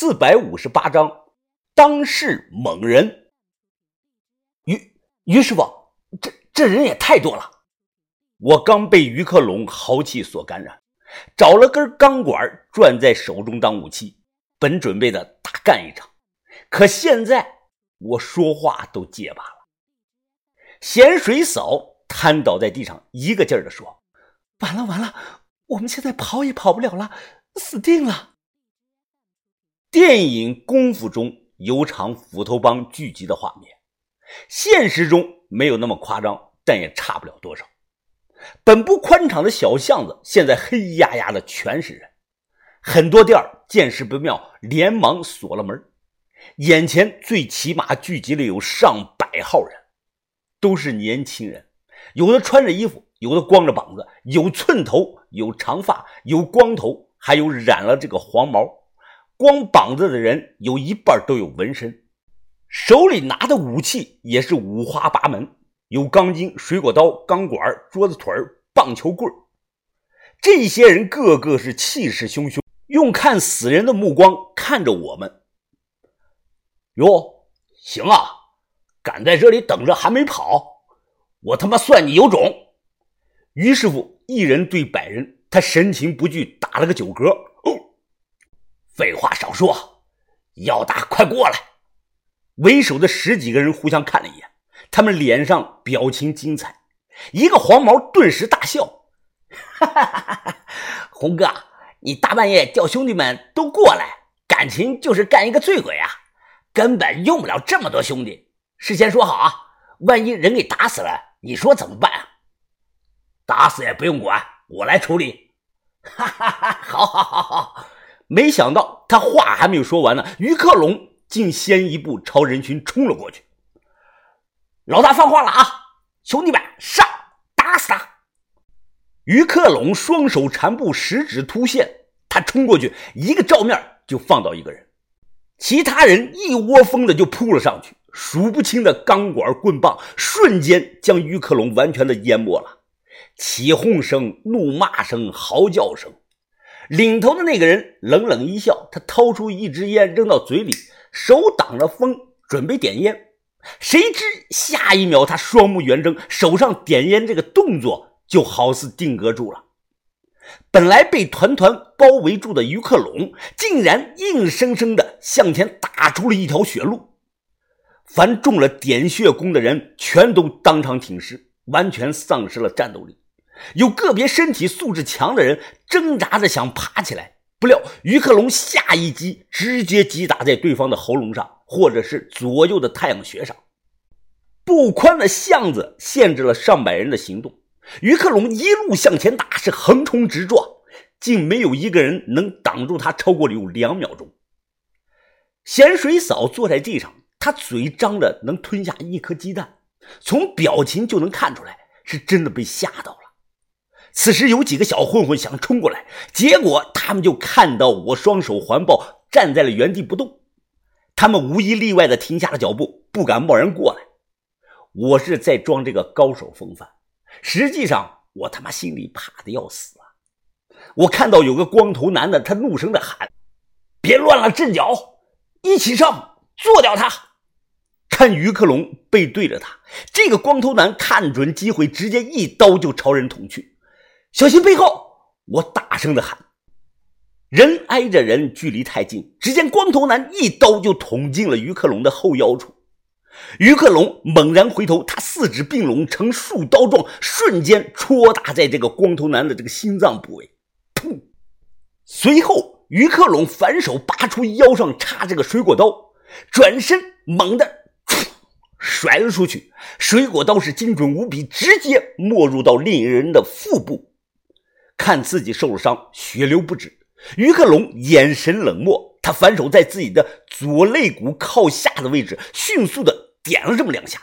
四百五十八章，当世猛人。于于师傅，这这人也太多了。我刚被于克龙豪气所感染，找了根钢管攥在手中当武器，本准备的大干一场。可现在我说话都结巴了。咸水嫂瘫倒在地上，一个劲儿的说：“完了完了，我们现在跑也跑不了了，死定了。”电影《功夫》中有场斧头帮聚集的画面，现实中没有那么夸张，但也差不了多少。本不宽敞的小巷子，现在黑压压的全是人，很多店见势不妙，连忙锁了门。眼前最起码聚集了有上百号人，都是年轻人，有的穿着衣服，有的光着膀子，有寸头，有长发，有光头，还有染了这个黄毛。光膀子的人有一半都有纹身，手里拿的武器也是五花八门，有钢筋、水果刀、钢管、桌子腿棒球棍这些人个个是气势汹汹，用看死人的目光看着我们。哟，行啊，敢在这里等着还没跑，我他妈算你有种！于师傅一人对百人，他神情不惧，打了个九嗝。废话少说，要打快过来！为首的十几个人互相看了一眼，他们脸上表情精彩。一个黄毛顿时大笑：“哈哈哈哈红哥，你大半夜叫兄弟们都过来，感情就是干一个醉鬼啊！根本用不了这么多兄弟。事先说好啊，万一人给打死了，你说怎么办啊？打死也不用管，我来处理。哈哈哈，好好好好。”没想到他话还没有说完呢，于克龙竟先一步朝人群冲了过去。老大放话了啊，兄弟们上，打死他！于克龙双手缠布，十指突现，他冲过去，一个照面就放倒一个人，其他人一窝蜂的就扑了上去，数不清的钢管棍棒瞬间将于克龙完全的淹没了，起哄声、怒骂声、嚎叫声。领头的那个人冷冷一笑，他掏出一支烟扔到嘴里，手挡着风，准备点烟。谁知下一秒，他双目圆睁，手上点烟这个动作就好似定格住了。本来被团团包围住的于克龙，竟然硬生生的向前打出了一条血路。凡中了点穴功的人，全都当场挺尸，完全丧失了战斗力。有个别身体素质强的人挣扎着想爬起来，不料于克龙下一击直接击打在对方的喉咙上，或者是左右的太阳穴上。不宽的巷子限制了上百人的行动，于克龙一路向前打，是横冲直撞，竟没有一个人能挡住他超过有两秒钟。咸水嫂坐在地上，她嘴张着能吞下一颗鸡蛋，从表情就能看出来是真的被吓到。此时有几个小混混想冲过来，结果他们就看到我双手环抱，站在了原地不动。他们无一例外的停下了脚步，不敢贸然过来。我是在装这个高手风范，实际上我他妈心里怕的要死啊！我看到有个光头男的，他怒声的喊：“别乱了阵脚，一起上，做掉他！”看于克龙背对着他，这个光头男看准机会，直接一刀就朝人捅去。小心背后！我大声的喊。人挨着人，距离太近，只见光头男一刀就捅进了于克龙的后腰处。于克龙猛然回头，他四指并拢成竖刀状，瞬间戳打在这个光头男的这个心脏部位。噗！随后，于克龙反手拔出腰上插着个水果刀，转身猛地甩了出去。水果刀是精准无比，直接没入到另一人的腹部。看自己受了伤，血流不止。于克龙眼神冷漠，他反手在自己的左肋骨靠下的位置迅速的点了这么两下，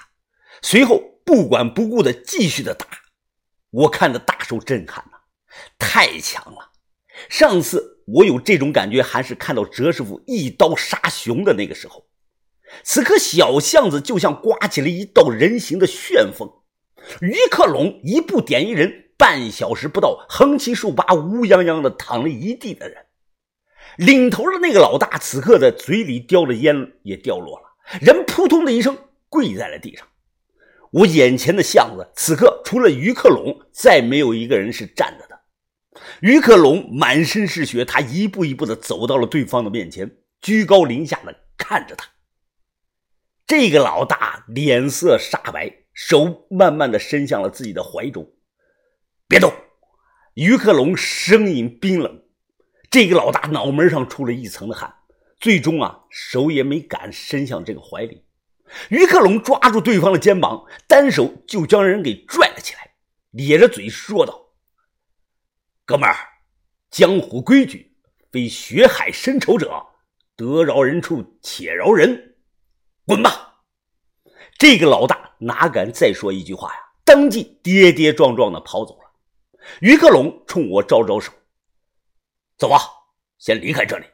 随后不管不顾的继续的打。我看的大受震撼呐，太强了！上次我有这种感觉，还是看到哲师傅一刀杀熊的那个时候。此刻小巷子就像刮起了一道人形的旋风，于克龙一步点一人。半小时不到，横七竖八、乌泱泱的躺了一地的人。领头的那个老大此刻的嘴里叼着烟也掉落了，人扑通的一声跪在了地上。我眼前的巷子此刻除了于克龙，再没有一个人是站着的。于克龙满身是血，他一步一步的走到了对方的面前，居高临下的看着他。这个老大脸色煞白，手慢慢的伸向了自己的怀中。别动！于克龙声音冰冷。这个老大脑门上出了一层的汗，最终啊，手也没敢伸向这个怀里。于克龙抓住对方的肩膀，单手就将人给拽了起来，咧着嘴说道：“哥们儿，江湖规矩，非血海深仇者，得饶人处且饶人，滚吧！”这个老大哪敢再说一句话呀？当即跌跌撞撞的跑走了。于克龙冲我招招手。走吧，先离开这里，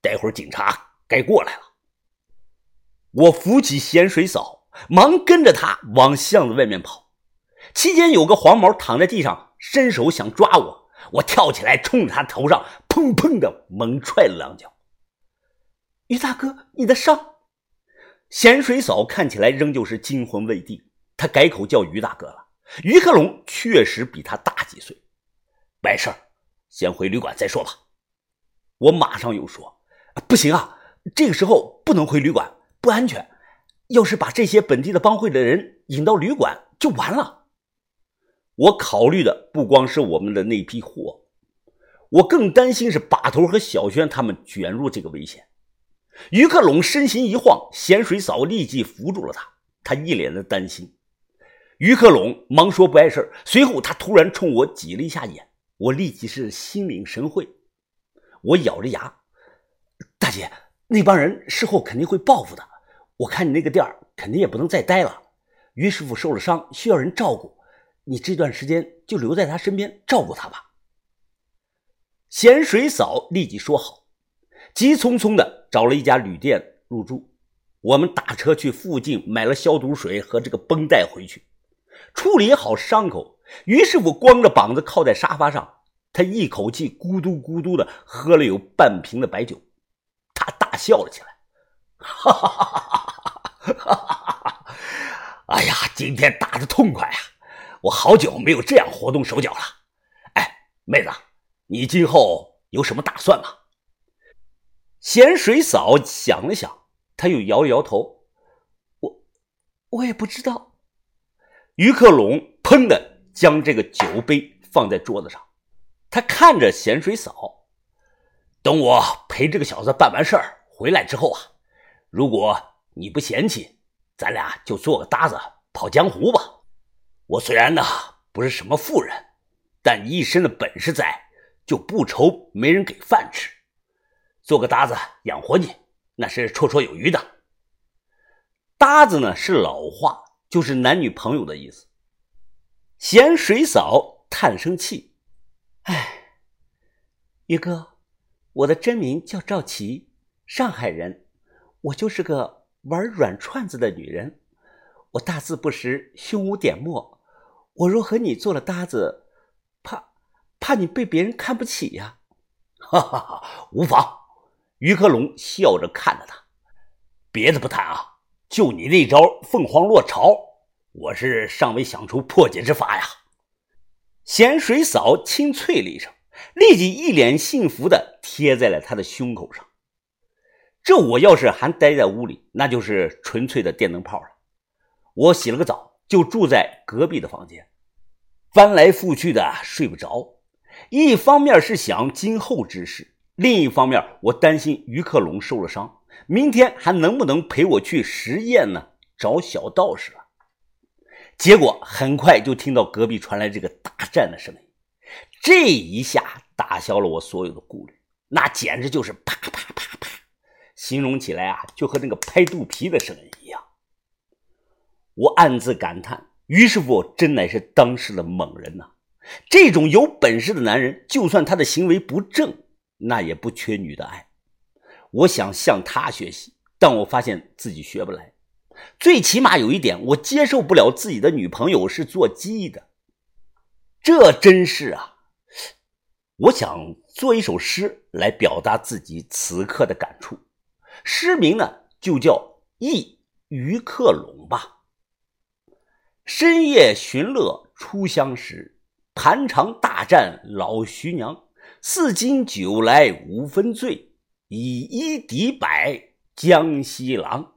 待会儿警察该过来了。我扶起咸水嫂，忙跟着他往巷子外面跑。期间有个黄毛躺在地上，伸手想抓我，我跳起来冲着他头上砰砰的猛踹了两脚。于大哥，你的伤？咸水嫂看起来仍旧是惊魂未定，她改口叫于大哥了。于克龙确实比他大几岁，没事先回旅馆再说吧。我马上又说：“不行啊，这个时候不能回旅馆，不安全。要是把这些本地的帮会的人引到旅馆，就完了。”我考虑的不光是我们的那批货，我更担心是把头和小轩他们卷入这个危险。于克龙身形一晃，咸水嫂立即扶住了他，他一脸的担心。于克龙忙说不碍事随后他突然冲我挤了一下眼，我立即是心领神会。我咬着牙，大姐，那帮人事后肯定会报复的。我看你那个店肯定也不能再待了。于师傅受了伤，需要人照顾，你这段时间就留在他身边照顾他吧。咸水嫂立即说好，急匆匆的找了一家旅店入住。我们打车去附近买了消毒水和这个绷带回去，处理好伤口。于师傅光着膀子靠在沙发上。他一口气咕嘟咕嘟的喝了有半瓶的白酒，他大笑了起来，哈哈哈哈哈哈！哎呀，今天打的痛快啊！我好久没有这样活动手脚了。哎，妹子，你今后有什么打算吗？咸水嫂想了想，他又摇了摇头，我我也不知道。于克龙砰的将这个酒杯放在桌子上。他看着咸水嫂，等我陪这个小子办完事儿回来之后啊，如果你不嫌弃，咱俩就做个搭子跑江湖吧。我虽然呢不是什么富人，但一身的本事在，就不愁没人给饭吃。做个搭子养活你，那是绰绰有余的。搭子呢是老话，就是男女朋友的意思。咸水嫂叹声气。哎，于哥，我的真名叫赵琪，上海人。我就是个玩软串子的女人。我大字不识，胸无点墨。我若和你做了搭子，怕怕你被别人看不起呀。哈哈哈，无妨。于克龙笑着看着他，别的不谈啊，就你那招凤凰落巢，我是尚未想出破解之法呀。咸水嫂清脆了一声，立即一脸幸福的贴在了他的胸口上。这我要是还待在屋里，那就是纯粹的电灯泡了。我洗了个澡，就住在隔壁的房间，翻来覆去的睡不着。一方面是想今后之事，另一方面我担心于克龙受了伤，明天还能不能陪我去实验呢？找小道士了。结果很快就听到隔壁传来这个大战的声音，这一下打消了我所有的顾虑，那简直就是啪啪啪啪，形容起来啊，就和那个拍肚皮的声音一样。我暗自感叹，于师傅真乃是当世的猛人呐！这种有本事的男人，就算他的行为不正，那也不缺女的爱。我想向他学习，但我发现自己学不来。最起码有一点，我接受不了自己的女朋友是做鸡的，这真是啊！我想做一首诗来表达自己此刻的感触。诗名呢就叫《忆于克陇》吧。深夜寻乐初相识，盘肠大战老徐娘。四斤酒来无分醉，以一敌百江西狼。